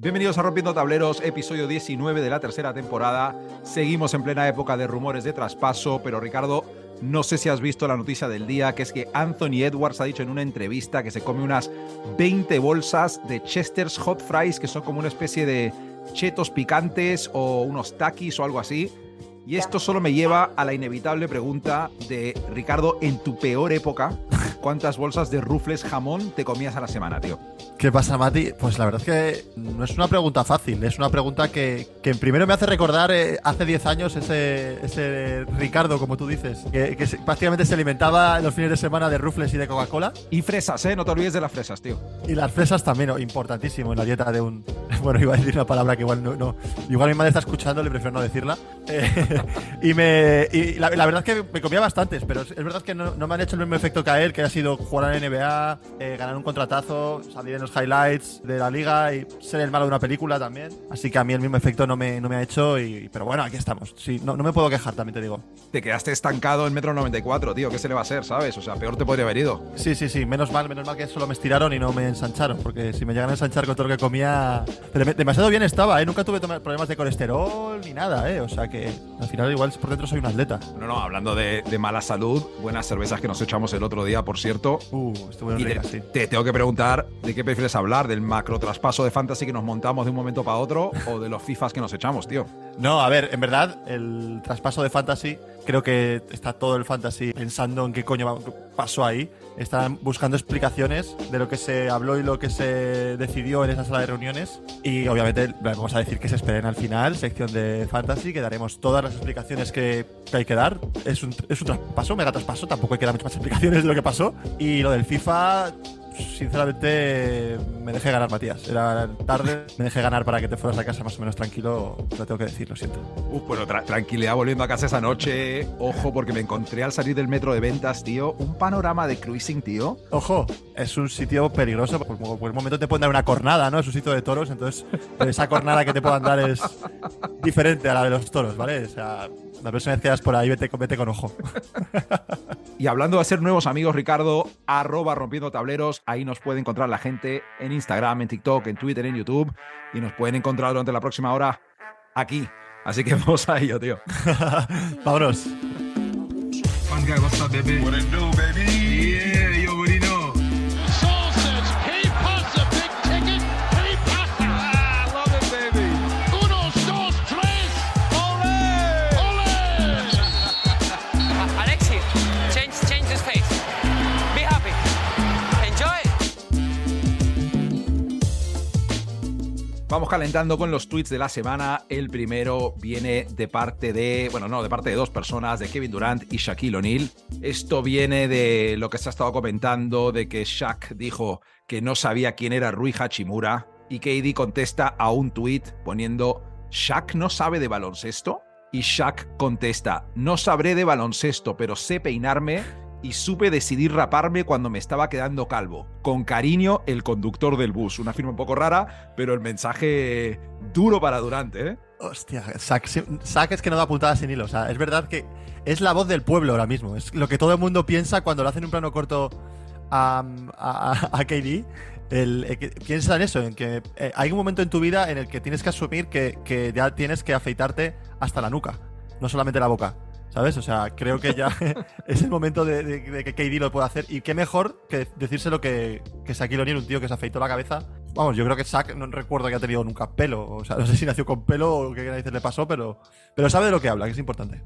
Bienvenidos a Rompiendo Tableros, episodio 19 de la tercera temporada. Seguimos en plena época de rumores de traspaso, pero Ricardo, no sé si has visto la noticia del día, que es que Anthony Edwards ha dicho en una entrevista que se come unas 20 bolsas de Chester's Hot Fries, que son como una especie de chetos picantes o unos takis o algo así. Y esto solo me lleva a la inevitable pregunta de Ricardo, en tu peor época, ¿cuántas bolsas de rufles jamón te comías a la semana, tío? ¿Qué pasa, Mati? Pues la verdad es que no es una pregunta fácil, es una pregunta que, que primero me hace recordar eh, hace 10 años ese, ese Ricardo, como tú dices, que, que se- prácticamente se alimentaba los fines de semana de rufles y de Coca-Cola. Y fresas, ¿eh? No te olvides de las fresas, tío. Y las fresas también, importantísimo en la dieta de un. Bueno, iba a decir una palabra que igual no. no- igual mi madre está escuchando, le prefiero no decirla. Eh, y me. Y la, la verdad es que me comía bastantes, pero es, es verdad que no, no me han hecho el mismo efecto que a él, que ha sido jugar a la NBA, eh, ganar un contratazo, salir en los highlights de la liga y ser el malo de una película también. Así que a mí el mismo efecto no me, no me ha hecho. Y, pero bueno, aquí estamos. Sí, no, no me puedo quejar, también te digo. Te quedaste estancado en metro 94, tío. ¿Qué se le va a hacer, sabes? O sea, peor te podría haber ido. Sí, sí, sí, menos mal, menos mal que solo me estiraron y no me ensancharon, porque si me llegan a ensanchar con todo lo que comía, pero me- demasiado bien estaba, ¿eh? Nunca tuve problemas de colesterol ni nada, ¿eh? O sea que al final igual por dentro soy un atleta. No, no, hablando de, de mala salud, buenas cervezas que nos echamos el otro día, por cierto. Uh, te, sí. te tengo que preguntar de qué prefieres hablar, del macro traspaso de fantasy que nos montamos de un momento para otro o de los FIFAs que nos echamos, tío. No, a ver, en verdad, el traspaso de fantasy, creo que está todo el fantasy pensando en qué coño pasó ahí. Están buscando explicaciones de lo que se habló y lo que se decidió en esa sala de reuniones. Y obviamente vamos a decir que se esperen al final, sección de fantasy, que daremos todas las explicaciones que, hay que dar. Es un, es un traspaso, mega traspaso, tampoco hay que dar muchas más explicaciones de lo que pasó. Y lo del FIFA, sinceramente, me dejé ganar, Matías. Era tarde, me dejé ganar para que te fueras a casa más o menos tranquilo. Lo tengo que decir, lo siento. Uf, bueno, tra- tranquilidad volviendo a casa esa noche. Ojo, porque me encontré al salir del metro de ventas, tío, un panorama de cruising, tío. Ojo, es un sitio peligroso. Por cualquier momento te pueden dar una cornada, ¿no? Es un sitio de toros, entonces esa cornada que te puedan dar es diferente a la de los toros, ¿vale? O sea, la próxima vez que vayas por ahí, vete, con- vete con ojo. Y hablando de hacer nuevos amigos, Ricardo, arroba rompiendo tableros, ahí nos puede encontrar la gente en Instagram, en TikTok, en Twitter, en YouTube, y nos pueden encontrar durante la próxima hora aquí. Así que vamos a ello, tío. Vámonos. One guy, what's up, baby? What Vamos calentando con los tweets de la semana. El primero viene de parte de, bueno, no, de parte de dos personas, de Kevin Durant y Shaquille O'Neal. Esto viene de lo que se ha estado comentando, de que Shaq dijo que no sabía quién era Rui Hachimura y KD contesta a un tweet poniendo, ¿Shaq no sabe de baloncesto? Y Shaq contesta, no sabré de baloncesto, pero sé peinarme y supe decidir raparme cuando me estaba quedando calvo. Con cariño, el conductor del bus. Una firma un poco rara, pero el mensaje duro para Durante, ¿eh? Hostia, es que no da puntadas sin hilo. O sea, es verdad que es la voz del pueblo ahora mismo. Es lo que todo el mundo piensa cuando le hacen un plano corto a, a, a KD. El, eh, piensa en eso, en que eh, hay un momento en tu vida en el que tienes que asumir que, que ya tienes que afeitarte hasta la nuca, no solamente la boca. ¿Sabes? O sea, creo que ya es el momento de, que KD lo pueda hacer. Y qué mejor que decírselo que, que Shaquille O'Neal, un tío que se afeitó la cabeza. Vamos, yo creo que Shaq no recuerdo que ha tenido nunca pelo. O sea, no sé si nació con pelo o qué narices le pasó, pero, pero sabe de lo que habla, que es importante.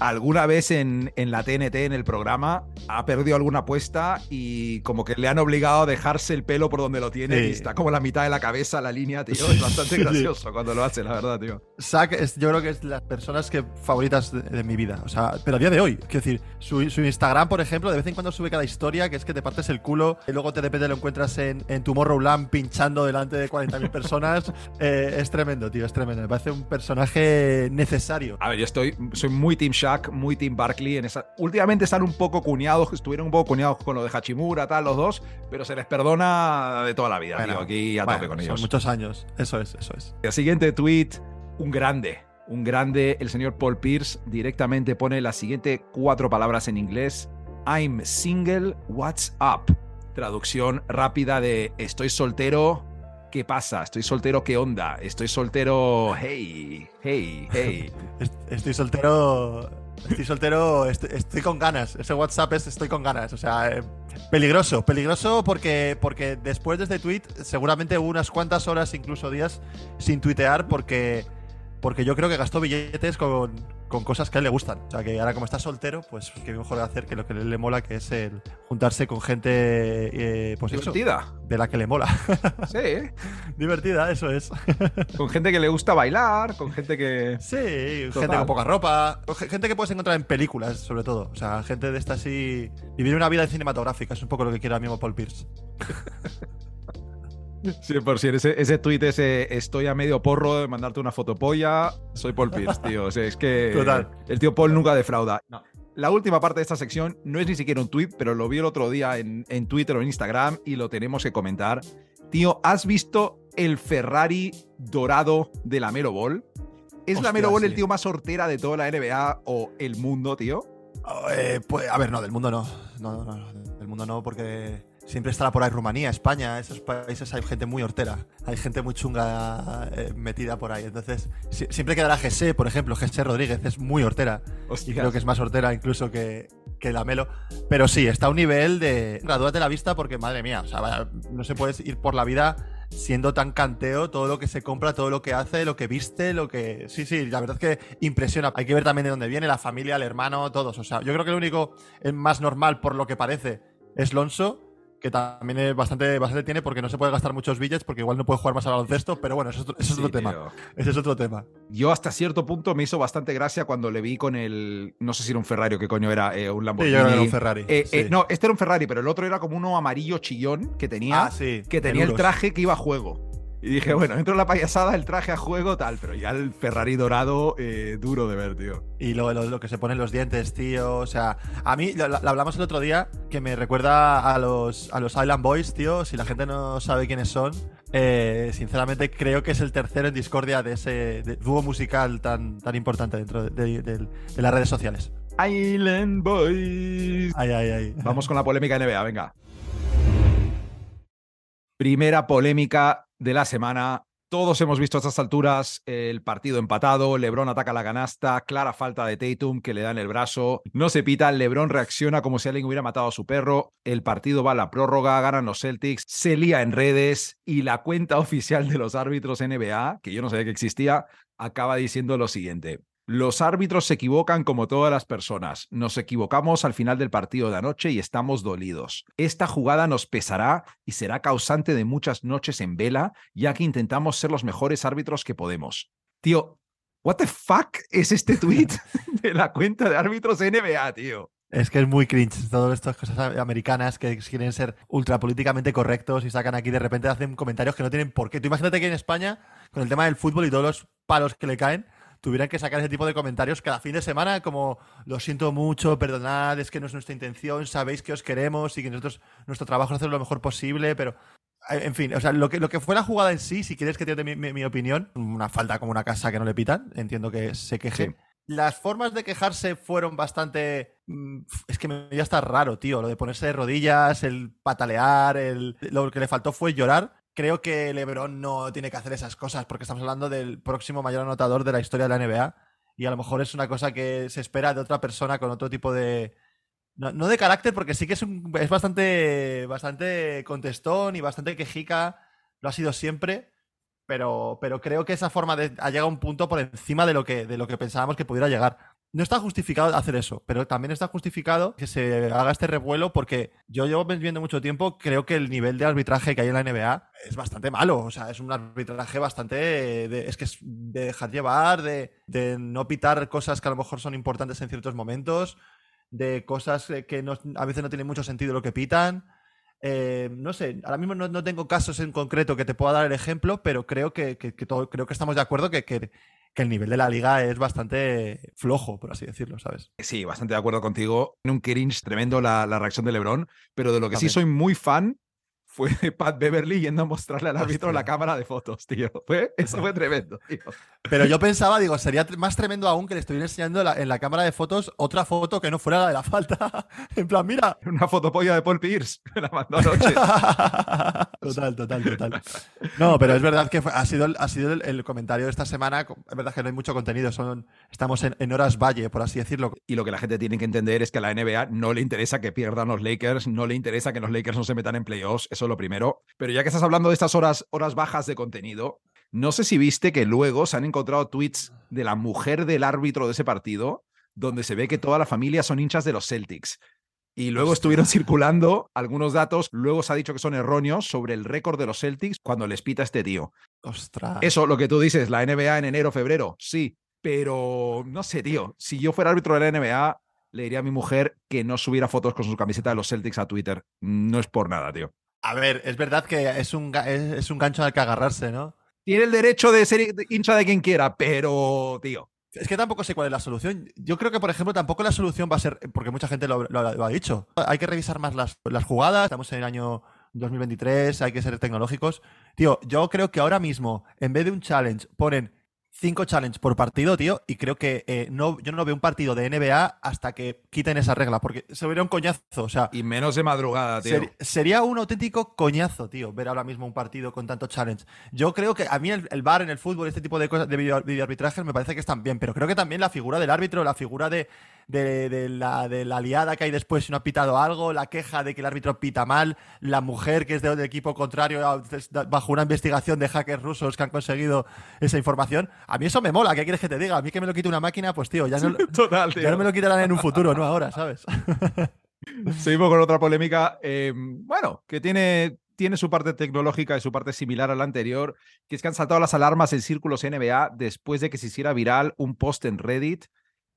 Alguna vez en, en la TNT, en el programa, ha perdido alguna apuesta y como que le han obligado a dejarse el pelo por donde lo tiene Sí. y está como la mitad de la cabeza, la línea, tío. Es bastante Sí. gracioso cuando lo hace, la verdad, tío. Zack es, yo creo que es las personas que favoritas de, de mi vida. O sea, pero a día de hoy, quiero decir, su, su Instagram, por ejemplo, de vez en cuando sube cada historia que es que te partes el culo y luego te de repente lo encuentras en, en Tomorrowland pinchando delante de 40.000 personas. Eh, es tremendo, tío, es tremendo. Me parece un personaje necesario. A ver, yo estoy, soy muy Team Shaq, muy Team Barkley. En esa... Últimamente están un poco cuñados, estuvieron un poco cuñados con lo de Hachimura, tal, los dos, pero se les perdona de toda la vida, Bueno, tío. Aquí a bueno, tope con son ellos. muchos años. Eso es, eso es. El siguiente tweet, un grande, un grande, el señor Paul Pierce directamente pone las siguientes cuatro palabras en inglés. I'm single, what's up? Traducción rápida de estoy soltero, ¿Qué pasa? ¿Estoy soltero? ¿Qué onda? Estoy soltero. Hey, hey, hey. Est- Estoy soltero. Estoy soltero, estoy, con ganas. Ese WhatsApp es estoy con ganas. O sea, eh, peligroso. Peligroso porque, porque después de este tweet, seguramente hubo unas cuantas horas, incluso días, sin tuitear porque, porque yo creo que gastó billetes con, con cosas que a él le gustan. O sea, que ahora como está soltero, pues qué mejor de hacer que lo que a él le mola, que es el juntarse con gente, eh, pues eso, Divertida. de la que le mola. Sí. Divertida, eso es. con gente que le gusta bailar, con gente que. Sí, gente con poca ropa, gente que puedes encontrar en películas, sobre todo. O sea, gente de esta así. Vivir una vida cinematográfica, es un poco lo que quiere ahora mismo Paul Pierce. 100%. Ese, ese tweet, ese estoy a medio porro de mandarte una fotopolla, soy Paul Pierce, tío. O sea, es que Total. el tío Paul nunca defrauda. No. La última parte de esta sección no es ni siquiera un tweet, pero lo vi el otro día en, en Twitter o en Instagram y lo tenemos que comentar. Tío, ¿has visto el Ferrari dorado de la Melo Ball? ¿Es la Hostia, Melo Ball el tío más hortera de toda la NBA o el mundo, tío? Eh, pues, a ver, no, del mundo no. No, no, no, del mundo no, porque siempre estará por ahí Rumanía, España, esos países hay gente muy hortera. Hay gente muy chunga eh, metida por ahí. Entonces, si- siempre quedará GC, por ejemplo. GC Rodríguez es muy hortera. Y Hostia. creo que es más hortera incluso que, que la Melo. Pero sí, está a un nivel de. Gradúate la vista porque, madre mía, o sea, no se puede ir por la vida siendo tan canteo todo lo que se compra, todo lo que hace, lo que viste, lo que. Sí, sí, la verdad es que impresiona. Hay que ver también de dónde viene, la familia, el hermano, todos. O sea, yo creo que el único el más normal, por lo que parece, es Lonso. Que también es bastante, bastante tiene porque no se puede gastar muchos billets porque igual no puede jugar más al baloncesto, pero bueno, eso es otro, eso es Sí, otro tema. Ese es otro tema. Yo hasta cierto punto me hizo bastante gracia cuando le vi con el. No sé si era un Ferrari o qué coño era, eh, un Sí, Lamborghini. yo creo que era un Ferrari. Eh, sí. eh, no, este era un Ferrari, pero el otro era como uno amarillo chillón que tenía, Ah, sí, que tenía el traje que iba a juego. Y dije, bueno, dentro de la payasada, el traje a juego, tal, pero ya el Ferrari dorado, eh, duro de ver, tío. Y lo, lo, lo que se ponen los dientes, tío. O sea, a mí, lo, lo hablamos el otro día, que me recuerda a los, a los Island Boys, tío. Si la gente no sabe quiénes son, eh, sinceramente creo que es el tercero en discordia de ese de- dúo musical tan, tan importante dentro de, de- de- de las redes sociales. Island Boys. Ay, ay, ay. Vamos con la polémica NBA, venga. Primera polémica de la semana. Todos hemos visto a estas alturas el partido empatado, LeBron ataca la canasta, clara falta de Tatum que le da en el brazo, no se pita, LeBron reacciona como si alguien hubiera matado a su perro, el partido va a la prórroga, ganan los Celtics, se lía en redes y la cuenta oficial de los árbitros NBA, que yo no sabía que existía, acaba diciendo lo siguiente. Los árbitros se equivocan como todas las personas. Nos equivocamos al final del partido de anoche y estamos dolidos. Esta jugada nos pesará y será causante de muchas noches en vela, ya que intentamos ser los mejores árbitros que podemos. Tío, what the fuck es este tweet de la cuenta de árbitros NBA, tío? Es que es muy cringe todas estas cosas americanas que quieren ser ultra políticamente correctos y sacan aquí de repente hacen comentarios que no tienen por qué. Tú imagínate que en España, con el tema del fútbol y todos los palos que le caen, tuvieran que sacar ese tipo de comentarios cada fin de semana como lo siento mucho, perdonad, es que no es nuestra intención, sabéis que os queremos y que nosotros nuestro trabajo es hacer lo mejor posible, pero eh, en fin, o sea, lo que, lo que fue la jugada en sí, si quieres que te dé mi, mi- mi opinión, una falta como una casa que no le pitan, entiendo que se queje. Sí. Las formas de quejarse fueron bastante. mm, Es que me ya está raro, tío. Lo de ponerse de rodillas, el patalear, el... lo que le faltó fue llorar. Creo que LeBron no tiene que hacer esas cosas porque estamos hablando del próximo mayor anotador de la historia de la NBA. Y a lo mejor es una cosa que se espera de otra persona con otro tipo de. No, no de carácter, porque sí que es, un- es bastante, bastante contestón y bastante quejica. Lo ha sido siempre. Pero, pero creo que esa forma de, ha llegado a un punto por encima de lo, que, de lo que pensábamos que pudiera llegar. No está justificado hacer eso, pero también está justificado que se haga este revuelo porque yo llevo viendo mucho tiempo, creo que el nivel de arbitraje que hay en la NBA es bastante malo. O sea, es un arbitraje bastante... de- es que es de dejar llevar, de, no pitar cosas que a lo mejor son importantes en ciertos momentos, de cosas que a veces no tiene mucho sentido lo que pitan. Eh, no sé, ahora mismo no, no tengo casos en concreto que te pueda dar el ejemplo, pero creo que, que- que todo- creo que estamos de acuerdo que, que- que el nivel de la liga es bastante flojo, por así decirlo, ¿sabes? Sí, bastante de acuerdo contigo. En un cringe tremendo la, la reacción de LeBron, pero de lo que sí soy muy fan fue Pat Beverly yendo a mostrarle al árbitro la cámara de fotos, tío. Fue, eso fue tremendo, tío. Pero yo pensaba, digo, sería más tremendo aún que le estuviera enseñando la- en la cámara de fotos otra foto que no fuera la de la falta. en plan, mira. Una fotopolla de Paul Pierce, me la mandó anoche. total, total, total. No, pero es verdad que fue- ha sido, ha sido el, el comentario de esta semana. Es verdad que no hay mucho contenido, son, estamos en, en horas valle, por así decirlo. Y lo que la gente tiene que entender es que a la NBA no le interesa que pierdan los Lakers, no le interesa que los Lakers no se metan en playoffs, eso lo primero. Pero ya que estás hablando de estas horas, horas bajas de contenido, no sé si viste que luego se han encontrado tweets de la mujer del árbitro de ese partido, donde se ve que toda la familia son hinchas de los Celtics. Y luego estuvieron circulando algunos datos, luego se ha dicho que son erróneos sobre el récord de los Celtics cuando les pita este tío. Ostras. Eso, lo que tú dices, la NBA en enero, febrero, sí, pero no sé, tío. Si yo fuera árbitro de la NBA, le diría a mi mujer que no subiera fotos con su camiseta de los Celtics a Twitter. No es por nada, tío. A ver, es verdad que es un, es, es un gancho al que agarrarse, ¿no? Tiene el derecho de ser hincha de quien quiera, pero, tío. Es que tampoco sé cuál es la solución. Yo creo que, por ejemplo, tampoco la solución va a ser, porque mucha gente lo, lo- lo ha dicho, hay que revisar más las, las jugadas, estamos en el año 2023, hay que ser tecnológicos. Tío, yo creo que ahora mismo, en vez de un challenge, ponen cinco challenges por partido, tío, y creo que eh, no, yo no veo un partido de NBA hasta que quiten esa regla, porque se vería un coñazo, o sea... Y menos de madrugada, tío. Ser- sería un auténtico coñazo, tío, ver ahora mismo un partido con tanto challenge. Yo creo que a mí el, el bar en el fútbol, este tipo de cosas de video, videoarbitrajes, me parece que están bien, pero creo que también la figura del árbitro, la figura de, de, de la, de la liada que hay después si no ha pitado algo, la queja de que el árbitro pita mal, la mujer que es de- del equipo contrario bajo una investigación de hackers rusos que han conseguido esa información. A mí eso me mola, ¿qué quieres que te diga? A mí que me lo quite una máquina, pues tío, ya no, Total, tío. ya no me lo quitarán en un futuro, no ahora, ¿sabes? Seguimos con otra polémica. eh, bueno, que tiene, tiene su parte tecnológica y su parte similar a la anterior, que es que han saltado las alarmas en círculos NBA después de que se hiciera viral un post en Reddit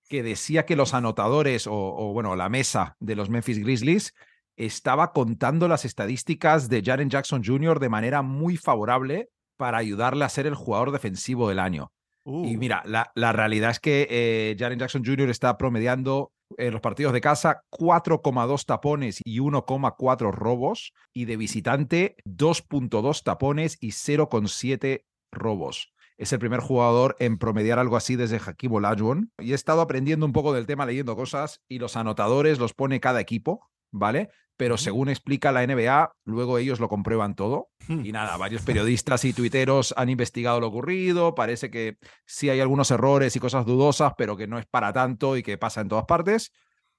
que decía que los anotadores o, o, bueno, la mesa de los Memphis Grizzlies estaba contando las estadísticas de Jaren Jackson Jr. de manera muy favorable para ayudarle a ser el jugador defensivo del año. Y Uh. mira, la, la realidad es que eh, Jaren Jackson Jr. está promediando en los partidos de casa 4,2 tapones y 1,4 robos, y de visitante 2,2 tapones y 0,7 robos. Es el primer jugador en promediar algo así desde Hakim Olajuwon. Y he estado aprendiendo un poco del tema, leyendo cosas, y los anotadores los pone cada equipo, ¿vale? Pero según explica la NBA, luego ellos lo comprueban todo. Hmm. Y nada, varios periodistas y tuiteros han investigado lo ocurrido. Parece que sí hay algunos errores y cosas dudosas, pero que no es para tanto y que pasa en todas partes.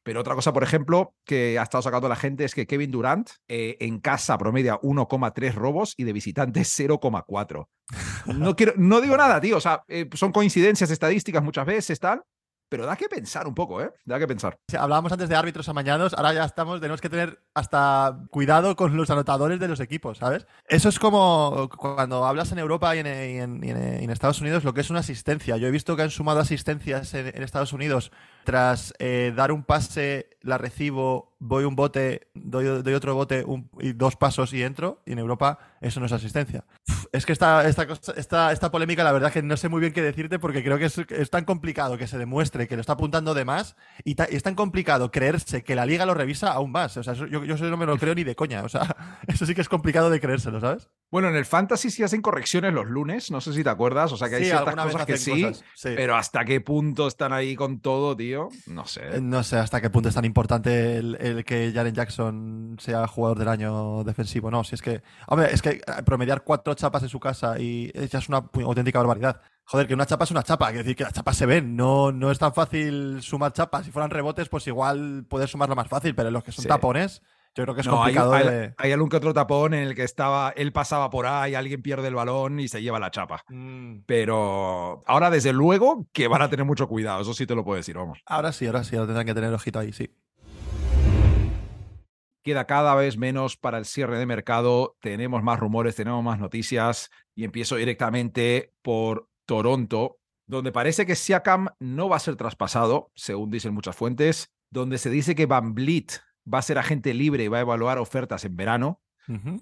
Pero otra cosa, por ejemplo, que ha estado sacando la gente es que Kevin Durant eh, en casa promedia 1,3 robos y de visitante 0,4. No, quiero, no digo nada, tío. O sea, eh, son coincidencias estadísticas muchas veces, tal. Pero da que pensar un poco, ¿eh? Da que pensar. Hablábamos antes de árbitros amañados, ahora ya estamos, tenemos que tener hasta cuidado con los anotadores de los equipos, ¿sabes? Eso es como cuando hablas en Europa y en, Estados Unidos lo que es una asistencia. Yo he visto que han sumado asistencias en, en Estados Unidos tras eh, dar un pase, la recibo, voy un bote, doy, doy otro bote un- y dos pasos y entro. Y en Europa eso no es asistencia. Uf, Es que esta, esta, cosa- esta, esta polémica, la verdad que no sé muy bien qué decirte porque creo que es, es tan complicado que se demuestre que lo está apuntando de más y, ta- y es tan complicado creerse que la liga lo revisa aún más. O sea, eso- yo, yo eso no me lo creo ni de coña. O sea, eso sí que es complicado de creérselo, ¿sabes? Bueno, en el Fantasy sí hacen correcciones los lunes, no sé si te acuerdas, o sea que hay Sí, ciertas cosas que sí, cosas, sí. pero hasta qué punto están ahí con todo, tío, no Eh, sé. No sé hasta qué punto es tan importante el, el que Jaren Jackson sea jugador del año defensivo. No, si es que. Hombre, es que eh, promediar cuatro chapas en su casa y ya es una auténtica barbaridad. Joder, que una chapa es una chapa. Quiero decir que las chapas se ven. No, no es tan fácil sumar chapas. Si fueran rebotes, pues igual puedes sumarlo más fácil. Pero en los que son Sí. tapones, yo creo que es No, complicado hay- de. hay algún que otro tapón en el que estaba, él pasaba por ahí, alguien pierde el balón y se lleva la chapa. Mm. Pero ahora, desde luego, que van a tener mucho cuidado, eso sí te lo puedo decir, vamos. Ahora sí, ahora sí, ahora tendrán que tener ojito ahí, sí. Queda cada vez menos para el cierre de mercado, tenemos más rumores, tenemos más noticias y empiezo directamente por Toronto, donde parece que Siakam no va a ser traspasado, según dicen muchas fuentes, donde se dice que Van Vliet va a ser agente libre y va a evaluar ofertas en verano,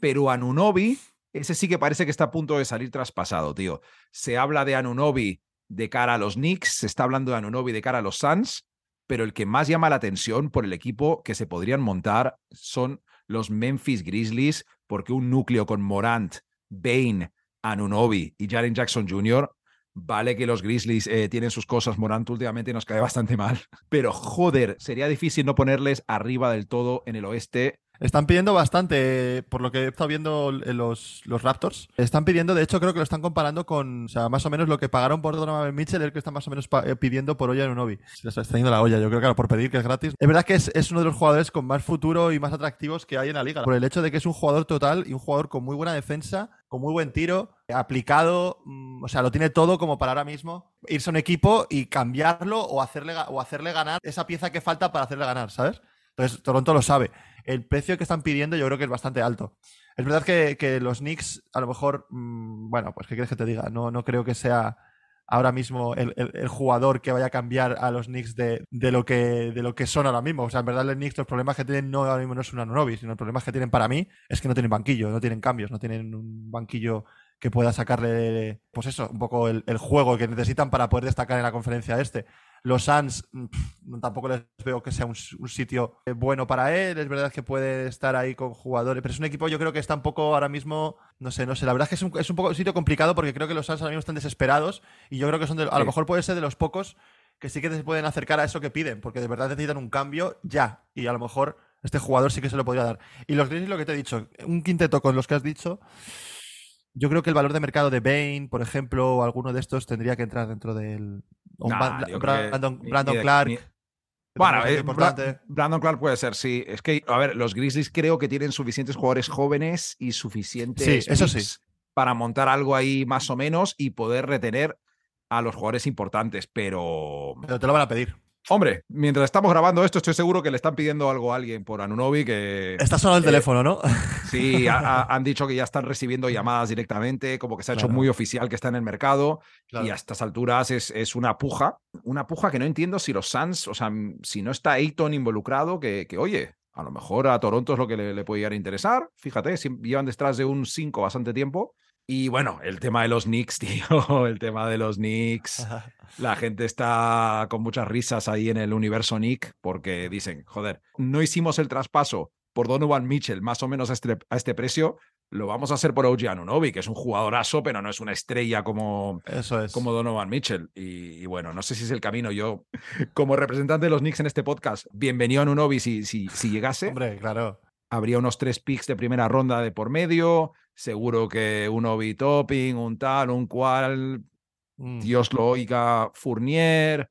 pero Anunobi, ese sí que parece que está a punto de salir traspasado, tío. Se habla de Anunobi de cara a los Knicks, se está hablando de Anunobi de cara a los Suns, pero el que más llama la atención por el equipo que se podrían montar son los Memphis Grizzlies porque un núcleo con Morant, Bain, Anunobi y Jaren Jackson Jr. Vale que los Grizzlies eh, tienen sus cosas, Morant últimamente nos cae bastante mal, pero joder, sería difícil no ponerles arriba del todo en el oeste están pidiendo bastante, por lo que he estado viendo en los, los Raptors. Están pidiendo, de hecho, creo que lo están comparando con, o sea, más o menos lo que pagaron por Donovan Mitchell, el que están más o menos eh, pidiendo por Olla en Unovi. Se les está extrayendo la olla, yo creo que claro, por pedir que es gratis. Es verdad que es, es uno de los jugadores con más futuro y más atractivos que hay en la liga. Por el hecho de que es un jugador total y un jugador con muy buena defensa, con muy buen tiro, aplicado, mm, o sea, lo tiene todo como para ahora mismo irse a un equipo y cambiarlo o hacerle, o hacerle ganar esa pieza que falta para hacerle ganar, ¿sabes? Entonces, Toronto lo sabe. El precio que están pidiendo yo creo que es bastante alto. Es verdad que, los Knicks, a lo mejor, mm, bueno, pues qué quieres que te diga, no, no creo que sea ahora mismo el, jugador que vaya a cambiar a los Knicks de, lo que, de lo que son ahora mismo. O sea, en verdad los Knicks los problemas que tienen no ahora mismo no es una Novi, sino los problemas que tienen para mí es que no tienen banquillo, no tienen cambios, no tienen un banquillo que pueda sacarle, pues eso, un poco el, el juego que necesitan para poder destacar en la conferencia este. Los Suns mm, tampoco les veo que sea un, sitio eh, bueno para él. Es verdad que puede estar ahí con jugadores, pero es un equipo yo creo que está un poco ahora mismo, no sé, no sé. La verdad es que es un, es un poco un sitio complicado porque creo que los Suns ahora mismo están desesperados y yo creo que son de- a lo mejor puede ser de los pocos que sí que se pueden acercar a eso que piden, porque de verdad necesitan un cambio ya y a lo mejor este jugador sí que se lo podría dar. Y los Grizzlies, lo que te he dicho, un quinteto con los que has dicho, yo creo que el valor de mercado de Bain, por ejemplo, o alguno de estos tendría que entrar dentro del. o Nah, Brandon, Brandon de- Clark. ni- Bueno, eh, importante. Bra- Brandon Clark puede ser, sí. Es que, a ver, los Grizzlies creo que tienen suficientes jugadores jóvenes y suficientes Sí, eso sí. para montar algo ahí más o menos y poder retener a los jugadores importantes. Pero, Pero te lo van a pedir. Hombre, mientras estamos grabando esto, estoy seguro que le están pidiendo algo a alguien por Anunobi que Está sonando el Eh, teléfono, ¿no? sí, ha- ha- han dicho que ya están recibiendo llamadas directamente, como que se ha hecho Claro. muy oficial que está en el mercado. Claro. Y a estas alturas es, es una puja, una puja que no entiendo si los Suns, o sea, si no está Ayton involucrado, que, que, oye, a lo mejor a Toronto es lo que le, le puede llegar a interesar. Fíjate, si- llevan detrás de un 5 bastante tiempo. Y bueno, el tema de los Knicks, tío, el tema de los Knicks. La gente está con muchas risas ahí en el universo Nick porque dicen, joder, no hicimos el traspaso por Donovan Mitchell más o menos a este, a este precio, lo vamos a hacer por OG Anunobi, que es un jugadorazo, pero no es una estrella como, Eso es. como Donovan Mitchell. Y, y bueno, no sé si es el camino. Yo, como representante de los Knicks en este podcast, bienvenido a Anunobi si, si, si llegase. Hombre, claro. Habría unos tres picks de primera ronda de por medio. Seguro que un Obi Topping, un tal, un cual, Mm. Dios lo oiga, Fournier,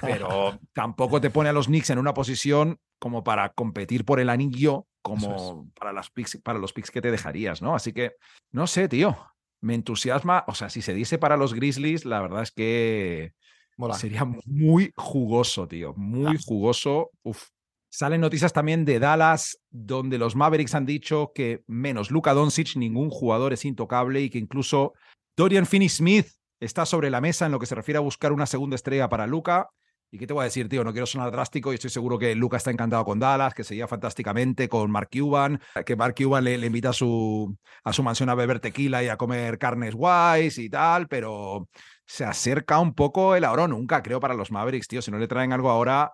pero tampoco te pone a los Knicks en una posición como para competir por el anillo, como para, las picks, para los picks que te dejarías, ¿no? Así que, no sé, tío, me entusiasma. O sea, si se dice para los Grizzlies, la verdad es que Mola. sería muy jugoso, tío, muy jugoso. Uf. Salen noticias también de Dallas, donde los Mavericks han dicho que menos Luka Doncic, ningún jugador es intocable y que incluso Dorian Finney-Smith está sobre la mesa en lo que se refiere a buscar una segunda estrella para Luca. ¿Y qué te voy a decir, tío? No quiero sonar drástico y estoy seguro que Luca está encantado con Dallas, que se lleva fantásticamente con Mark Cuban, que Mark Cuban le, invita a su, a su mansión a beber tequila y a comer carnes guays y tal, pero se acerca un poco el ahora nunca, creo, para los Mavericks, tío. Si no le traen algo ahora,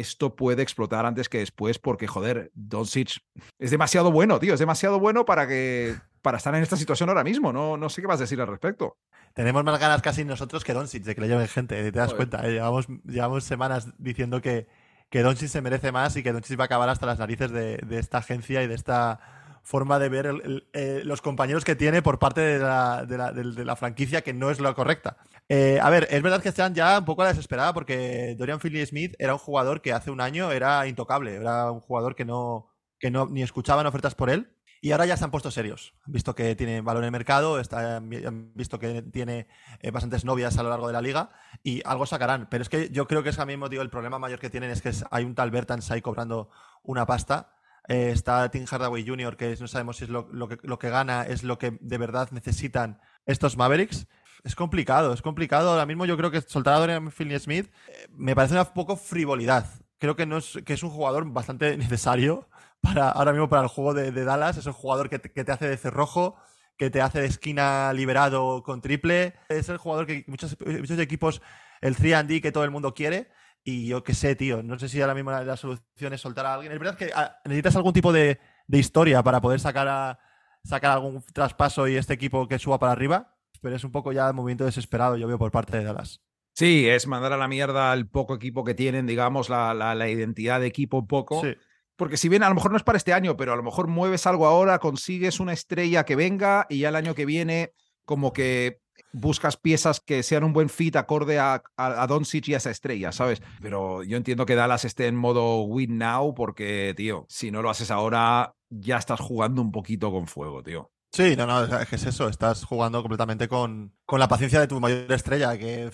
esto puede explotar antes que después, porque, joder, Doncic es demasiado bueno, tío. Es demasiado bueno para que para estar en esta situación ahora mismo. No, no sé qué vas a decir al respecto. Tenemos más ganas casi nosotros que Doncic de que le lleven gente, te das Joder. cuenta. eh, Llevamos, llevamos semanas diciendo que, que Doncic se merece más y que Doncic va a acabar hasta las narices de, de esta agencia y de esta forma de ver eh, los compañeros que tiene por parte de la, de la- de la franquicia que no es la correcta. Eh, a ver, es verdad que están ya un poco a la desesperada porque Dorian Finney-Smith era un jugador que hace un año era intocable, era un jugador que no, que no ni escuchaban ofertas por él. Y ahora ya se han puesto serios. Han visto que tiene valor en el mercado, está- han visto que tiene eh, bastantes novias a lo largo de la liga y algo sacarán. Pero es que yo creo que es que a mismo el problema mayor que tienen es que hay un tal Bertans ahí cobrando una pasta. Eh, está Tim Hardaway Jr., que no sabemos si es lo, que, lo que gana, es lo que de verdad necesitan estos Mavericks. Es complicado, es complicado. Ahora mismo yo creo que soltar a Dorian Finney-Smith eh, me parece una poco frivolidad. Creo que, no es, que es un jugador bastante necesario para ahora mismo para el juego de, de Dallas. Es un jugador que te, que te hace de cerrojo, que te hace de esquina liberado con triple. Es el jugador que muchos, muchos equipos, el 3D que todo el mundo quiere. Y yo qué sé, tío. No sé si ahora mismo la, la solución es soltar a alguien. Es verdad que ah, necesitas algún tipo de, de historia para poder sacar a, sacar algún traspaso y este equipo que suba para arriba, pero es un poco ya el movimiento desesperado, yo veo por parte de Dallas. Sí, es mandar a la mierda al poco equipo que tienen, digamos, la, la, la identidad de equipo un poco. Sí. Porque si bien a lo mejor no es para este año, pero a lo mejor mueves algo ahora, consigues una estrella que venga y ya el año que viene como que buscas piezas que sean un buen fit acorde a, a, a y a esa estrella, ¿sabes? Pero yo entiendo que Dallas esté en modo win now porque, tío, si no lo haces ahora, ya estás jugando un poquito con fuego, tío. Sí, no, no, es que es eso, estás jugando completamente con, con la paciencia de tu mayor estrella, que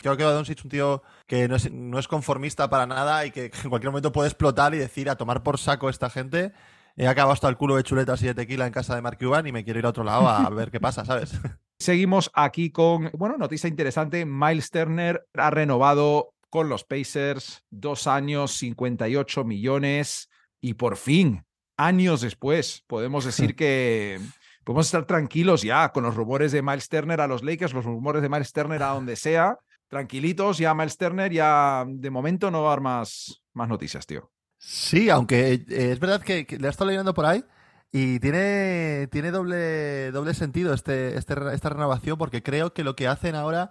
creo que Doncic es un tío que no es, no es conformista para nada y que en cualquier momento puede explotar y decir a tomar por saco esta gente. He acabado hasta el culo de chuletas y de tequila en casa de Mark Cuban y me quiero ir a otro lado a ver qué pasa, ¿sabes? Seguimos aquí con, bueno, noticia interesante, Miles Turner ha renovado con los Pacers dos años, 58 millones y por fin, años después, podemos decir que podemos estar tranquilos ya con los rumores de Miles Turner a los Lakers, los rumores de Miles Turner a donde sea, tranquilitos, ya Miles Turner ya de momento no va a dar más, más noticias, tío. Sí, aunque eh, es verdad que, que le he estado leyendo por ahí y tiene, tiene doble, doble sentido este, este, esta renovación porque creo que lo que hacen ahora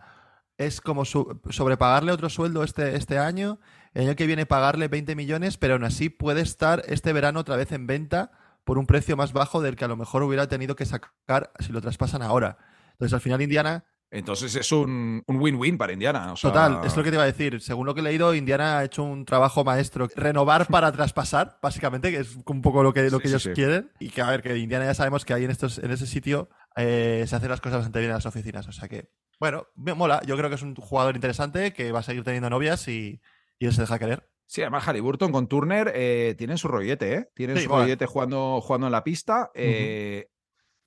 es como su, sobrepagarle otro sueldo este, este año, el año que viene pagarle 20 millones, pero aún así puede estar este verano otra vez en venta por un precio más bajo del que a lo mejor hubiera tenido que sacar si lo traspasan ahora. Entonces al final Indiana Entonces es un win-win para Indiana. o sea, Total, es lo que te iba a decir. Según lo que he leído, Indiana ha hecho un trabajo maestro. Renovar para traspasar, básicamente, que es un poco lo que, lo Sí, que ellos sí. quieren. Y que, a ver, que Indiana ya sabemos que ahí en, estos, en ese sitio eh, se hacen las cosas bastante bien en las oficinas. O sea que, bueno, me mola. Yo creo que es un jugador interesante que va a seguir teniendo novias y, y él se deja querer. Sí, además Halliburton con Turner eh, tienen su rollete, ¿eh? Tienen Sí, su rollete jugando, jugando en la pista. Eh,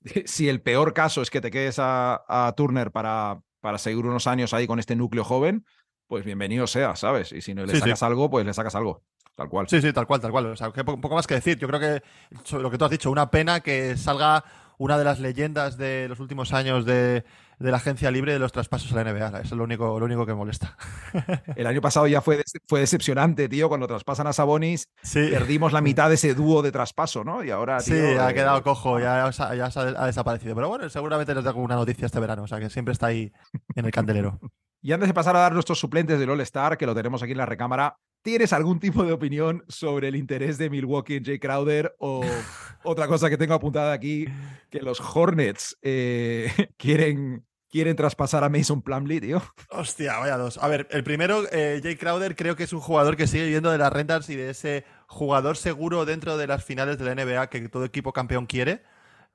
si el peor caso es que te quedes a, a Turner para, para seguir unos años ahí con este núcleo joven, pues bienvenido sea, ¿sabes? Y si no le Sí, sí. sacas algo, pues le sacas algo. Tal cual. Sí, sí, tal cual, tal cual. O sea, que poco más que decir. Yo creo que sobre lo que tú has dicho, una pena que salga una de las leyendas de los últimos años de, de la agencia libre de los traspasos a la NBA. Eso es lo único, lo único que molesta. El año pasado ya fue, fue decepcionante, tío, cuando traspasan a Sabonis, Sí. perdimos la mitad de ese dúo de traspaso, ¿no? Y ahora, Sí, ha eh, quedado cojo, ya, sa- ya sa- ha desaparecido. Pero bueno, seguramente les da una noticia este verano, o sea que siempre está ahí en el candelero. Y antes de pasar a dar nuestros suplentes del All-Star, que lo tenemos aquí en la recámara, ¿tienes algún tipo de opinión sobre el interés de Milwaukee en Jay Crowder? O otra cosa que tengo apuntada aquí, que los Hornets eh, quieren, quieren traspasar a Mason Plumlee, tío. Hostia, vaya dos. A ver, el primero, eh, Jay Crowder, creo que es un jugador que sigue viviendo de las rentas y de ese jugador seguro dentro de las finales de la NBA que todo equipo campeón quiere.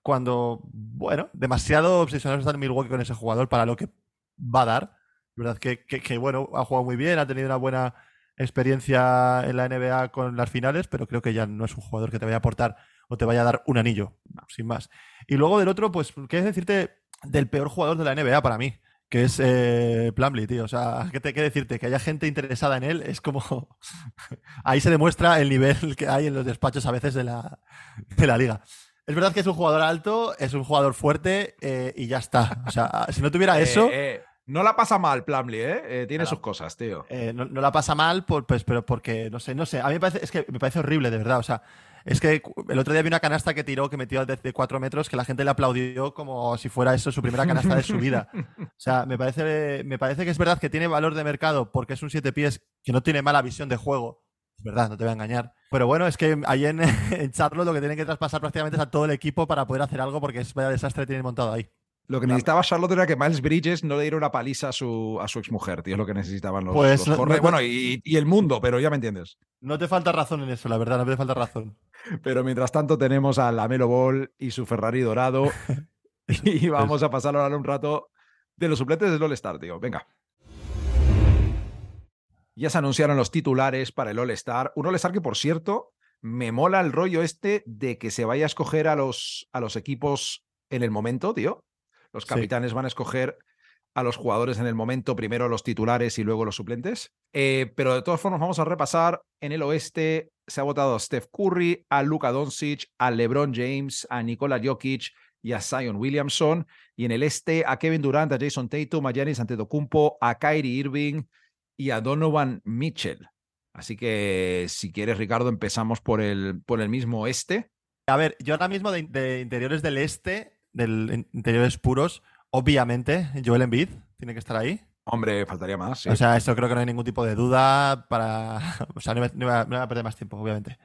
Cuando, bueno, demasiado obsesionados están Milwaukee con ese jugador para lo que va a dar. verdad que, que- que, bueno, ha jugado muy bien, ha tenido una buena experiencia en la NBA con las finales, pero creo que ya no es un jugador que te vaya a aportar o te vaya a dar un anillo, no, sin más. Y luego del otro, pues, ¿qué decirte del peor jugador de la NBA para mí? Que es eh, Plumlee, tío. O sea, ¿qué, te, qué decirte? Que haya gente interesada en él es como... Ahí se demuestra el nivel que hay en los despachos a veces de la, de la liga. Es verdad que es un jugador alto, es un jugador fuerte eh, y ya está. O sea, si no tuviera eso... Eh, eh, no la pasa mal Plumlee, ¿eh? Eh, tiene Claro. sus cosas, tío. Eh, no, no la pasa mal, por- pues, pero porque, no sé, no sé. A mí me parece, es que me parece horrible, de verdad. O sea, es que el otro día vi una canasta que tiró, que metió desde cuatro metros, que la gente le aplaudió como si fuera eso su primera canasta de su vida. O sea, me parece, me parece que es verdad que tiene valor de mercado porque es un siete pies que no tiene mala visión de juego. Es verdad, no te voy a engañar. Pero bueno, es que ahí en, en Charlotte lo que tienen que traspasar prácticamente es a todo el equipo para poder hacer algo porque es vaya desastre que tienen montado ahí. Lo que necesitaba Charlotte era que Miles Bridges no le diera una paliza a su, a su exmujer, tío. Es lo que necesitaban los, Pues los no- Hornets. no- Bueno, y, y el mundo, pero ya me entiendes. No te falta razón en eso, la verdad, no te falta razón. Pero mientras tanto tenemos a Lamelo Ball y su Ferrari dorado. y vamos a pasar ahora un rato de los suplentes del All-Star, tío. Venga. Ya se anunciaron los titulares para el All-Star. Un All-Star que, por cierto, me mola el rollo este de que se vaya a escoger a los, a los equipos en el momento, tío. Los Sí. capitanes van a escoger a los jugadores en el momento, primero los titulares y luego los suplentes. Eh, pero de todas formas, vamos a repasar. En el oeste se ha votado a Steph Curry, a Luka Doncic, a LeBron James, a Nikola Jokic y a Zion Williamson. Y en el este a Kevin Durant, a Jason Tatum, a Giannis Antetokounmpo, a Kyrie Irving y a Donovan Mitchell. Así que si quieres, Ricardo, empezamos por el, por el mismo este. A ver, yo ahora mismo de, de interiores del este, del in- interiores puros, obviamente, Joel Embiid tiene que estar ahí. Hombre, faltaría más. sí. O sea, eso creo que no hay ningún tipo de duda para... O sea, no me, no me va a perder más tiempo, obviamente.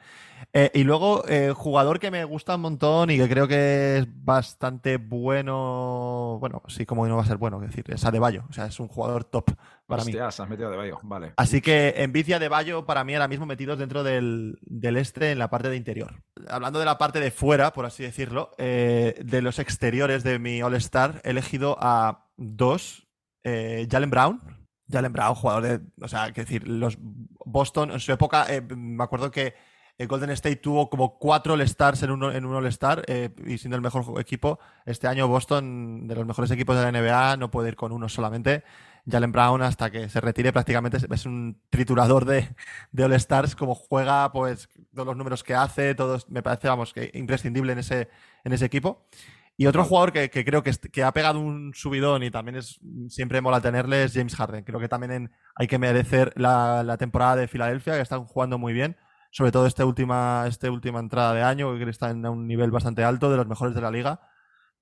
Eh, y luego, eh, jugador que me gusta un montón y que creo que es bastante bueno... Bueno, sí, como no va a ser bueno, es decir, es Adebayo. O sea, es un jugador top para mí. Hostia, se has metido de Bayo. Vale. Así que Envidia de Bayo para mí ahora mismo metidos dentro del, del este en la parte de interior. Hablando de la parte de fuera, por así decirlo, eh, de los exteriores de mi All-Star, he elegido a dos. Eh, Jalen Brown. Jalen Brown, jugador de. O sea, que decir, los Boston en su época, eh, me acuerdo que eh, Golden State tuvo como cuatro All-Stars en un, en un All-Star y siendo el mejor equipo. Este año Boston, de los mejores equipos de la NBA, no puede ir con uno solamente. Jalen Brown hasta que se retire prácticamente es- un triturador de, de All Stars, como juega, pues todos los números que hace, todos, me parece, vamos, que imprescindible en ese, en ese equipo. Y otro jugador que, que creo que, que ha pegado un subidón y también es siempre mola tenerle es James Harden. Creo que también en- hay que merecer la, la temporada de Filadelfia, que están jugando muy bien. Sobre todo esta última, esta última entrada de año, que está en un nivel bastante alto, de los mejores de la liga.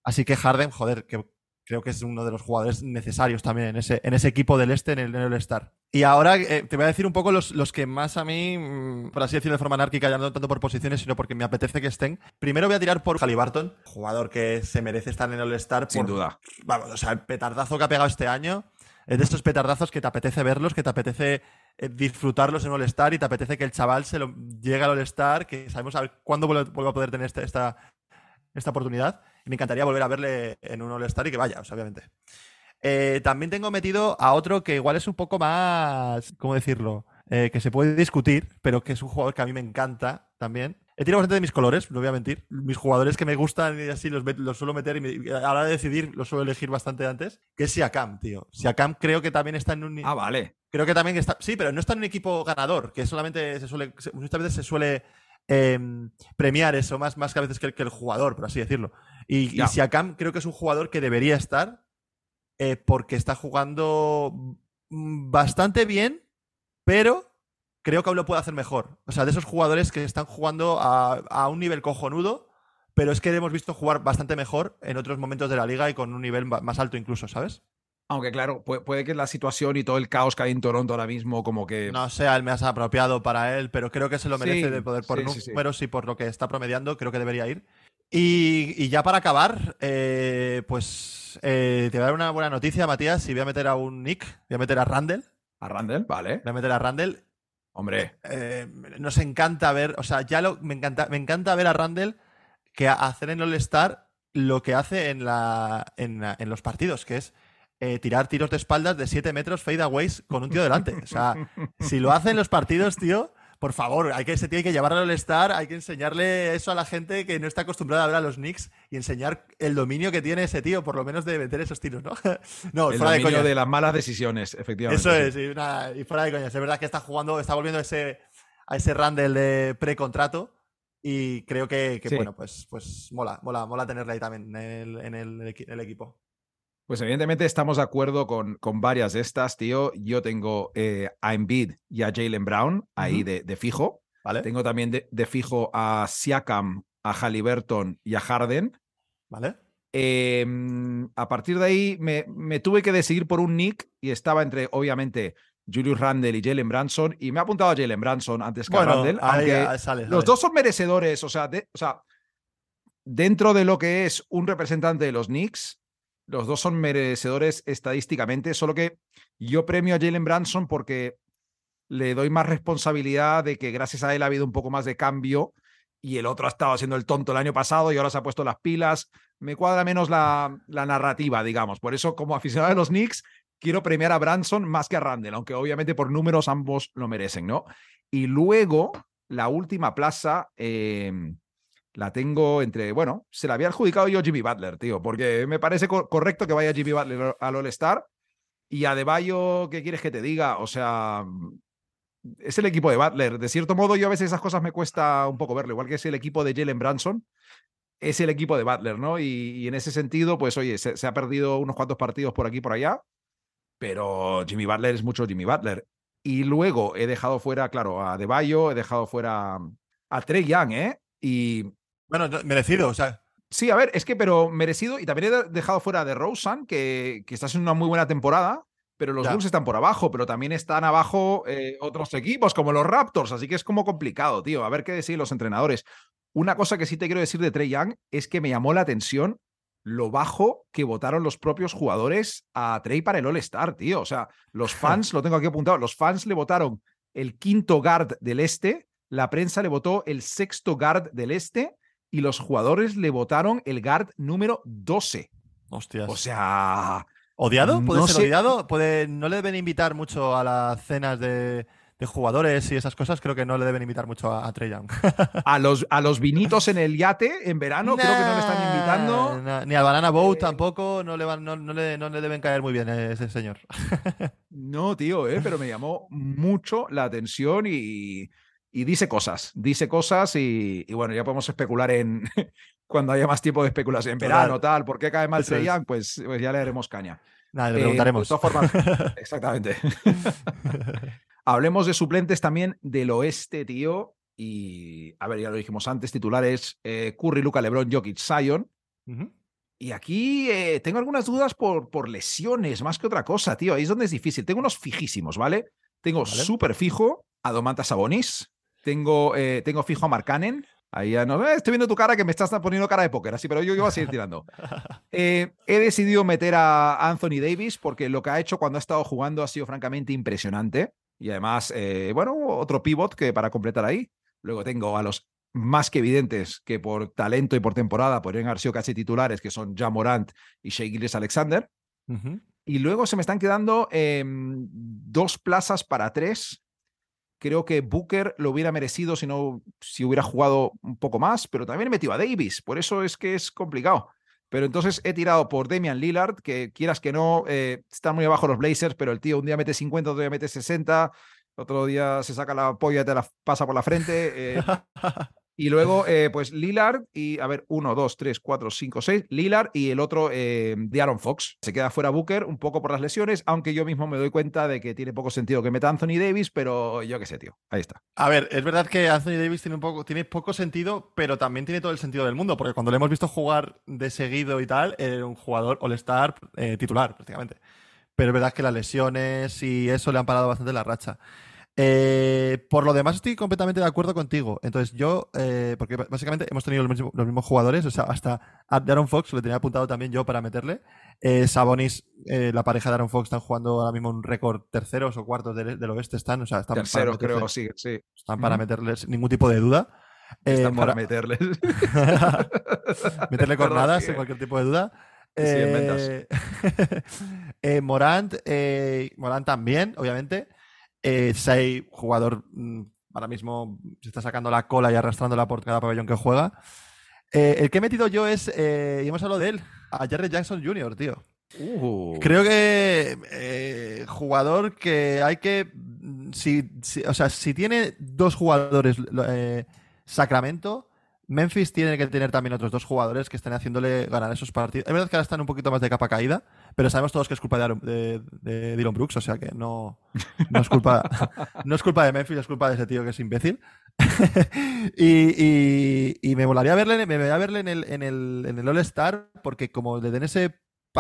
Así que Harden, joder, que creo que es uno de los jugadores necesarios también en ese, en ese equipo del este, en el, en el Star. Y ahora eh, te voy a decir un poco los, los que más a mí, mm, por así decirlo de forma anárquica, ya no tanto por posiciones, sino porque me apetece que estén. Primero voy a tirar por Halliburton, jugador que se merece estar en el Star. Sin duda. Vamos, o sea, el petardazo que ha pegado este año es de estos petardazos que te apetece verlos, que te apetece eh, disfrutarlos en All-Star y te apetece que el chaval se lo llegue al All-Star, que sabemos a ver cuándo vuelve a poder tener esta, esta, esta oportunidad. Me encantaría volver a verle en un All-Star y que vaya, o sea, obviamente. Eh, también tengo metido a otro que igual es un poco más, ¿cómo decirlo? Eh, que se puede discutir, pero que es un jugador que a mí me encanta también. He tirado bastante de mis colores, no voy a mentir. Mis jugadores que me gustan y así los, suelo meter y, me- y a la hora de decidir los suelo elegir bastante antes. Que es Siakam, tío. Siakam creo que también está en un... Ah, vale. Creo que también está. Sí, pero no está en un equipo ganador, que solamente se suele. Muchas veces se suele eh, premiar eso, más, más que a veces que el jugador, por así decirlo. Y, y Ya. Siakam creo que es un jugador que debería estar eh, porque está jugando mm, bastante bien, pero creo que aún lo puede hacer mejor. O sea, de esos jugadores que están jugando a, a un nivel cojonudo, pero es que hemos visto jugar bastante mejor en otros momentos de la liga y con un nivel más alto incluso, ¿sabes? Aunque claro, puede, puede que la situación y todo el caos que hay en Toronto ahora mismo, como que. No sea el más apropiado para él, pero creo que se lo merece Sí, de poder por sí, sí, sí. números y por lo que está promediando, creo que debería ir. Y, y ya para acabar, eh, pues eh, te voy a dar una buena noticia, Matías, y voy a meter a un Nick, voy a meter a Randall, A Randall, vale. voy a meter a Randall. Hombre, Eh, nos encanta ver, o sea, ya lo, me, encanta, me encanta ver a Randall que a- hacer en All Star lo que hace en, la, en, en los partidos, que es eh, tirar tiros de espaldas de 7 metros fadeaways con un tío delante. O sea, si lo hace en los partidos, tío, por favor, hay que, se tiene que llevar al All-Star, hay que enseñarle eso a la gente que no está acostumbrada a ver a los Knicks y enseñar el dominio que tiene ese tío, por lo menos de meter esos tiros, ¿no? no, el fuera de coña. de las malas decisiones, efectivamente. Eso es, y, nada, y fuera de coñas. Es verdad que está jugando, está volviendo a ese, a ese Randall de precontrato. Y creo que, que, Sí. bueno, pues, pues mola, mola, mola tenerle ahí también en el, en el equi- el equipo. Pues evidentemente estamos de acuerdo con, con varias de estas, tío. Yo tengo eh, a Embiid y a Jalen Brown ahí de, de fijo. ¿Vale? Tengo también de, de fijo a Siakam, a Halliburton y a Harden. ¿Vale? Eh, a partir de ahí me, me tuve que decidir por un Nick y estaba entre, obviamente, Julius Randle y Jalen Branson. Y me ha apuntado a Jalen Branson antes que a Randle, aunque sale, los dos son merecedores. O sea, de- o sea, dentro de lo que es un representante de los Knicks, los dos son merecedores estadísticamente. Solo que yo premio a Jalen Branson porque le doy más responsabilidad de que gracias a él ha habido un poco más de cambio y el otro ha estado haciendo el tonto el año pasado y ahora se ha puesto las pilas. Me cuadra menos la, narrativa, digamos. Por eso, como aficionado de los Knicks, quiero premiar a Branson más que a Randall, aunque obviamente por números ambos lo merecen, ¿no? Y luego, la última plaza eh, la tengo entre, bueno, se la había adjudicado yo Jimmy Butler, tío, porque me parece co- correcto que vaya Jimmy Butler al All-Star. Y a Bayo, ¿qué quieres que te diga? O sea, es el equipo de Butler. De cierto modo, yo a veces esas cosas me cuesta un poco verlo, igual que es el equipo de Jalen Branson, es el equipo de Butler, ¿no? Y, en ese sentido, pues oye, se, ha perdido unos cuantos partidos por aquí y por allá, pero Jimmy Butler es mucho Jimmy Butler. Y luego he dejado fuera, claro, a De Bayo, he dejado fuera a Trey Young, ¿eh? Y Bueno, no, merecido, o sea. Sí, a ver, es que, pero merecido. Y también he dejado fuera de Rosen, que, que está haciendo una muy buena temporada. Pero los Ya. Bulls están por abajo, pero también están abajo eh, otros equipos, como los Raptors. Así que es como complicado, tío. A ver qué decir los entrenadores. Una cosa que sí te quiero decir de Trey Young es que me llamó la atención lo bajo que votaron los propios jugadores a Trey para el All-Star, tío. O sea, los fans, lo tengo aquí apuntado, los fans le votaron el quinto guard del este, la prensa le votó el sexto guard del este y los jugadores le votaron el guard número 12. Hostias. O sea, ¿Odiado? ¿Puede no ser sé- odiado? ¿Puede... ¿No le deben invitar mucho a las cenas de, de jugadores y esas cosas? Creo que no le deben invitar mucho a, a Trey Young. a los, a los vinitos en el yate en verano, creo que no le están invitando. Nah, Ni al Banana Boat Eh, tampoco, no le, van, no, no le, no le deben caer muy bien a ese señor. No, tío, eh, pero me llamó mucho la atención y, y dice cosas, dice cosas y, y bueno, ya podemos especular en cuando haya más tiempo de especulación, en Total. verano, tal, ¿por qué cae mal Trey. Young? Pues, pues ya le haremos caña. Nada, le Eh, preguntaremos. de todas formas, exactamente. Hablemos de suplentes también del oeste, tío. Y a ver, ya lo dijimos antes, titulares eh, Curry, Luca, LeBron, Jokic, Zion. Y aquí eh, tengo algunas dudas por, por lesiones, más que otra cosa, tío. Ahí es donde es difícil. Tengo unos fijísimos, ¿vale? Tengo Vale. súper fijo a Domantas Sabonis. Tengo, eh, tengo fijo a Marcanen. Ahí ya no. eh, estoy viendo tu cara que me estás poniendo cara de póker, así, pero yo, yo voy a seguir tirando. Eh, he decidido meter a Anthony Davis porque lo que ha hecho cuando ha estado jugando ha sido francamente impresionante. Y además, eh, bueno, otro pivot que para completar ahí. Luego tengo a los más que evidentes que por talento y por temporada podrían haber sido casi titulares, que son Ja Morant y Shea Gillis Alexander. Ujú. Y luego se me están quedando em, dos plazas para tres. Creo que Booker lo hubiera merecido si no si hubiera jugado un poco más, pero también he metido a Davis, por eso es que es complicado. Pero entonces he tirado por Damian Lillard, que quieras que no, eh, están muy abajo los Blazers, pero el tío un día mete 50, otro día mete 60, otro día se saca la polla y te la pasa por la frente. eh, y luego, eh, pues Lillard y, a ver, uno, dos, tres, cuatro, cinco, seis. Lillard y el otro eh, de Aaron Fox. Se queda fuera Booker un poco por las lesiones, aunque yo mismo me doy cuenta de que tiene poco sentido que meta Anthony Davis, pero yo qué sé, tío. Ahí está. A ver, es verdad que Anthony Davis tiene, un poco, tiene poco sentido, pero también tiene todo el sentido del mundo, porque cuando le hemos visto jugar de seguido y tal, era un jugador all-star eh, titular, prácticamente. Pero es verdad que las lesiones y eso le han parado bastante la racha. Eh, por lo demás, estoy completamente de acuerdo contigo. Entonces, yo, eh, porque básicamente hemos tenido los mismos, los mismos jugadores, o sea, hasta a Aaron Fox lo tenía apuntado también yo para meterle. Eh, Sabonis, eh, la pareja de Aaron Fox, están jugando ahora mismo un récord terceros o cuartos del, del oeste, están, o sea, están para meterse- creo, sí, sí. están para meterles ningún tipo de duda. Eh, Están para meterles. meterle cornadas sí. sin cualquier tipo de duda. Sí, en eh, Morant, eh, Morant también, obviamente. Eh, Sei, jugador mm, ahora mismo se está sacando la cola y arrastrándola por cada pabellón que juega. Eh, el que he metido yo es, eh, y hemos hablado de él, a Jerry Jackson Jr., tío. Uh, Creo que eh, jugador que hay que. mm, Si, si- o sea, si tiene dos jugadores eh, Sacramento, Memphis tiene que tener también otros dos jugadores que estén haciéndole ganar esos partidos. Es verdad que ahora están un poquito más de capa caída, pero sabemos todos que es culpa de, Aaron- de, de Dylan Brooks, o sea que no, no, es culpa, no es culpa de Memphis, es culpa de ese tío que es imbécil. y, y- y me molaría verle, me verle en el, en el, en el All-Star, porque como le den ese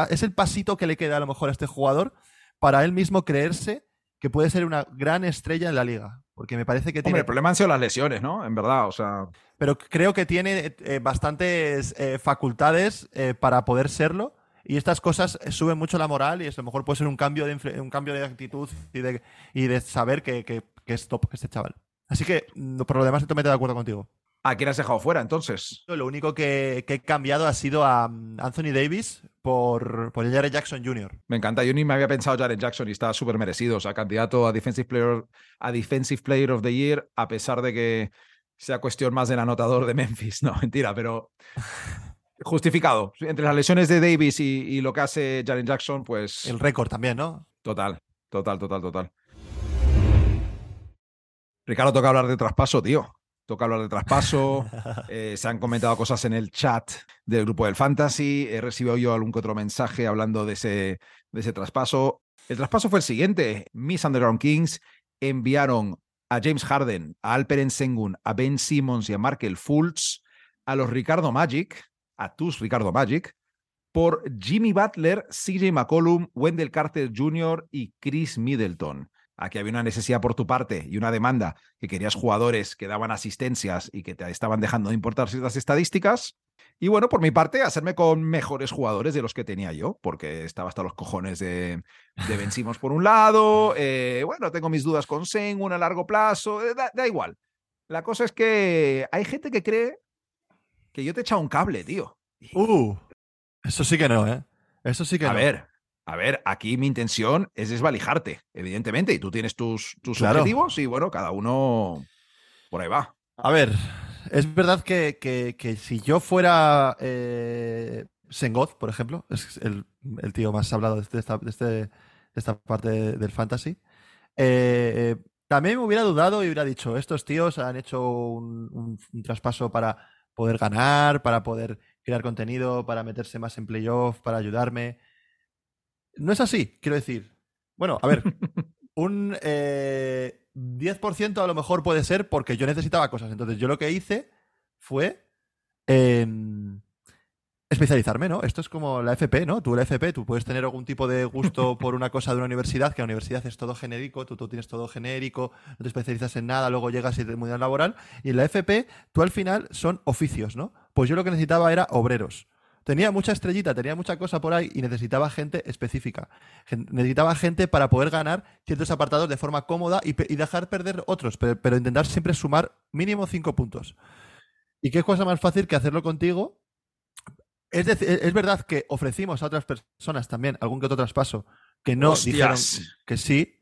es el pasito que le queda a lo mejor a este jugador para él mismo creerse que puede ser una gran estrella en la liga. Porque me parece que Hombre, tiene. el problema han sido las lesiones, ¿no? En verdad, o sea. Pero creo que tiene eh, bastantes eh, facultades eh, para poder serlo. Y estas cosas eh, suben mucho la moral y es- a lo mejor puede ser un cambio de, un cambio de actitud y de, y de saber que, que- que es top este chaval. Así que, mm, por lo demás, estoy totalmente de acuerdo contigo. ¿A quién has dejado fuera entonces? Lo único que, que he cambiado ha sido a mm, Anthony Davis por, por Jared Jackson Jr. Me encanta. Yo ni me había pensado Jared Jackson y está súper merecido. O sea, candidato a Defensive Player, a Defensive Player of the Year, a pesar de que sea cuestión más del anotador de Memphis. No, mentira, pero justificado. Entre las lesiones de Davis y, y lo que hace Jared Jackson, pues El récord también, ¿no? total, total, total, total. Ricardo, toca hablar de traspaso, tío. Toca hablar de traspaso. Eh, se han comentado cosas en el chat del grupo del Fantasy. He recibido yo algún que otro mensaje hablando de ese, de ese traspaso. El traspaso fue el siguiente. Miss Underground Kings enviaron a James Harden, a Alperen Sengun, a Ben Simmons y a Markel Fultz a los Ricardo Magic, a tus Ricardo Magic, por Jimmy Butler, CJ McCollum, Wendell Carter Jr. y Chris Middleton. Aquí había una necesidad por tu parte y una demanda que querías jugadores que daban asistencias y que te estaban dejando de importar ciertas estadísticas. Y bueno, por mi parte, hacerme con mejores jugadores de los que tenía yo, porque estaba hasta los cojones de, de vencimos por un lado. eh, bueno, tengo mis dudas con Sengun a largo plazo, eh, da, da igual. La cosa es que hay gente que cree que yo te he echado un cable, tío. Uh, eso sí que no, ¿eh? Eso sí que A no. ver, a ver, aquí mi intención es desvalijarte, evidentemente, y tú tienes tus, tus Claro. objetivos y bueno, cada uno por ahí va. A ver, es verdad que, que- que si yo fuera eh, Sengoth, por ejemplo, es el, el tío más hablado de, este- esta, de este- de esta parte de- del fantasy, eh, también me hubiera dudado y hubiera dicho, estos tíos han hecho un, un- un traspaso para poder ganar, para poder crear contenido, para meterse más en playoff, para ayudarme. No es así, quiero decir. Bueno, a ver, un eh, 10% a lo mejor puede ser porque yo necesitaba cosas. Entonces yo lo que hice fue em, especializarme, ¿no? Esto es como la FP, ¿no? Tú la FP, tú puedes tener algún tipo de gusto por una cosa de una universidad, que la universidad es todo genérico, tú, tú tienes todo genérico, no te especializas en nada, luego llegas y te mundo laboral. Y en la FP, tú al final son oficios, ¿no? Pues yo lo que necesitaba era obreros. Tenía mucha estrellita, tenía mucha cosa por ahí y necesitaba gente específica. Necesitaba gente para poder ganar ciertos apartados de forma cómoda y, dejar perder otros, pero, pero intentar siempre sumar mínimo cinco puntos. ¿Y qué cosa más fácil que hacerlo contigo? Es, decir, e, es verdad que ofrecimos a otras personas también algún que otro traspaso que no Hostias. dijeron que sí.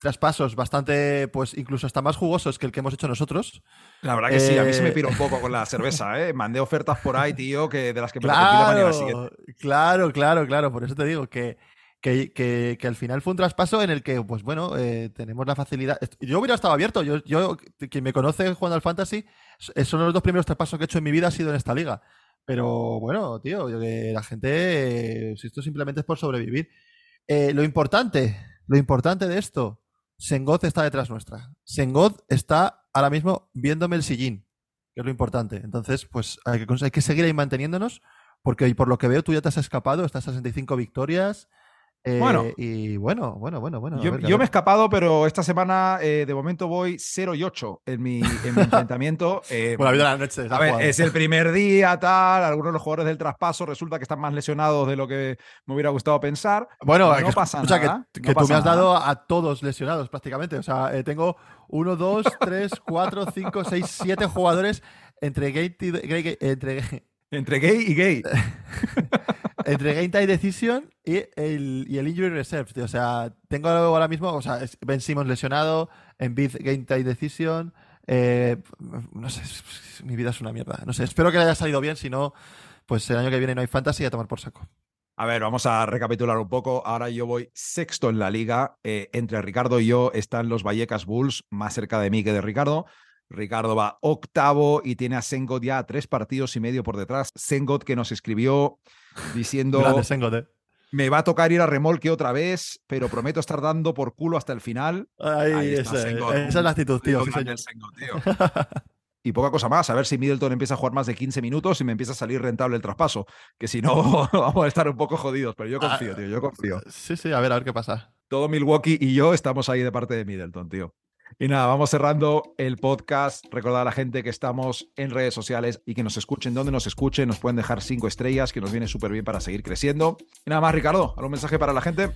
Traspasos bastante, pues incluso hasta más jugosos que el que hemos hecho nosotros. La verdad que sí, a mí se me Eh, piró un poco con la cerveza, ¿eh? Mandé ofertas por ahí, tío, que de las que me arrepentí la siguiente. Claro, claro, claro, claro. Por eso te digo que, que, que- que al final fue un traspaso en el que, pues bueno, eh, tenemos la facilidad. Yo hubiera estado abierto. Yo, yo, quien me conoce jugando al Fantasy, s- son los dos primeros traspasos que he hecho en mi vida ha sido en esta liga. Pero bueno, tío, la gente, eh, si esto simplemente es por sobrevivir. Eh, lo importante, lo importante de esto, Sengoth está detrás nuestra. Sengoth está ahora mismo viéndome el sillín, que es lo importante. Entonces, pues hay que, que seguir ahí manteniéndonos, porque por lo que veo tú ya te has escapado, estás a 65 victorias. Eh, Bueno. Y bueno, bueno, bueno, bueno. Yo, ver, yo me he escapado, pero esta semana eh, de momento voy 0 y 8 en mi, en mi enfrentamiento. Eh, Bueno, la noche. A ver, es el primer día, tal. Algunos de los jugadores del traspaso resulta que están más lesionados de lo que me hubiera gustado pensar. Bueno, no que, pasa escucha, nada. que, no que tú pasa me has nada. dado a todos lesionados prácticamente. O sea, eh, tengo 1, 2, 3, 4, 5, 6, 7 jugadores entre gate y, gay- entre, Entre gay y gay. entre Game Time Decision y el, Injury Reserve. tío. O sea, tengo ahora mismo, o sea, Ben Simmons lesionado, Embiid Game Time Decision. eh, no sé, mi vida es una mierda. No sé, espero que le haya salido bien. Si no, pues el año que viene no hay fantasy a tomar por saco. A ver, vamos a recapitular un poco. Ahora yo voy sexto en la liga. Eh, entre Ricardo y yo están los Vallecas Bulls, más cerca de mí que de Ricardo. Ricardo va octavo y tiene a Sengot ya a tres partidos y medio por detrás. Sengot que nos escribió diciendo: Grande, Sengot, eh. Me va a tocar ir a remolque otra vez, pero prometo estar dando por culo hasta el final. Ahí, Ahí está, ese- Sengot. esa es la actitud, sí, Sengot, tío. Y poca cosa más, a ver si Middleton empieza a jugar más de 15 minutos y me empieza a salir rentable el traspaso, que si no vamos a estar un poco jodidos, pero yo confío, Ah. tío, yo confío. Sí, sí, a ver, a ver qué pasa. Todo Milwaukee y yo estamos ahí de parte de Middleton, tío. Y nada, vamos cerrando el podcast. Recordar a la gente que estamos en redes sociales y que nos escuchen donde nos escuchen. Nos pueden dejar cinco estrellas, que nos viene súper bien para seguir creciendo. Y nada más, Ricardo, ¿algún mensaje para la gente?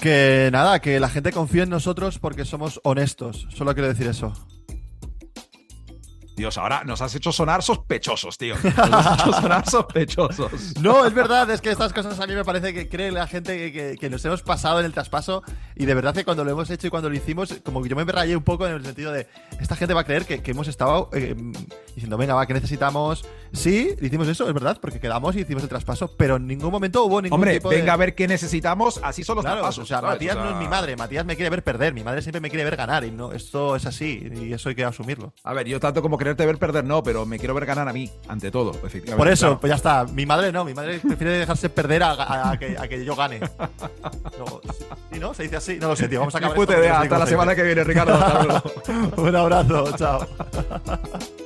Que nada, que la gente confíe en nosotros porque somos honestos. Solo quiero decir eso. Dios, ahora nos has hecho sonar sospechosos, tío. Nos has hecho sonar sospechosos. No, es verdad, es que estas cosas a mí me parece que cree la gente que, que- que nos hemos pasado en el traspaso y de verdad que cuando lo hemos hecho y cuando lo hicimos, como que yo me rayé un poco en el sentido de, esta gente va a creer que, que hemos estado eh, diciendo, venga, va, que necesitamos? Sí, hicimos eso, es verdad, porque quedamos y hicimos el traspaso, pero en ningún momento hubo ningún Hombre, tipo de... venga a ver qué necesitamos. Así son los Claro, traspasos. o sea, ¿sabes? Matías O sea, no es mi madre, Matías me quiere ver perder, mi madre siempre me quiere ver ganar y no, esto es así y eso hay que asumirlo. A ver, yo tanto como quererte ver perder, no, pero me quiero ver ganar a mí, ante todo, efectivamente. Por eso, claro. pues ya está. Mi madre no, mi madre prefiere dejarse perder a, a- a que, a que yo gane. No, ¿sí, no? ¿Se dice así? No lo sé, tío. Vamos a acabar. puta idea. Hasta la se semana que viene, Ricardo. Hasta luego. Un abrazo, chao.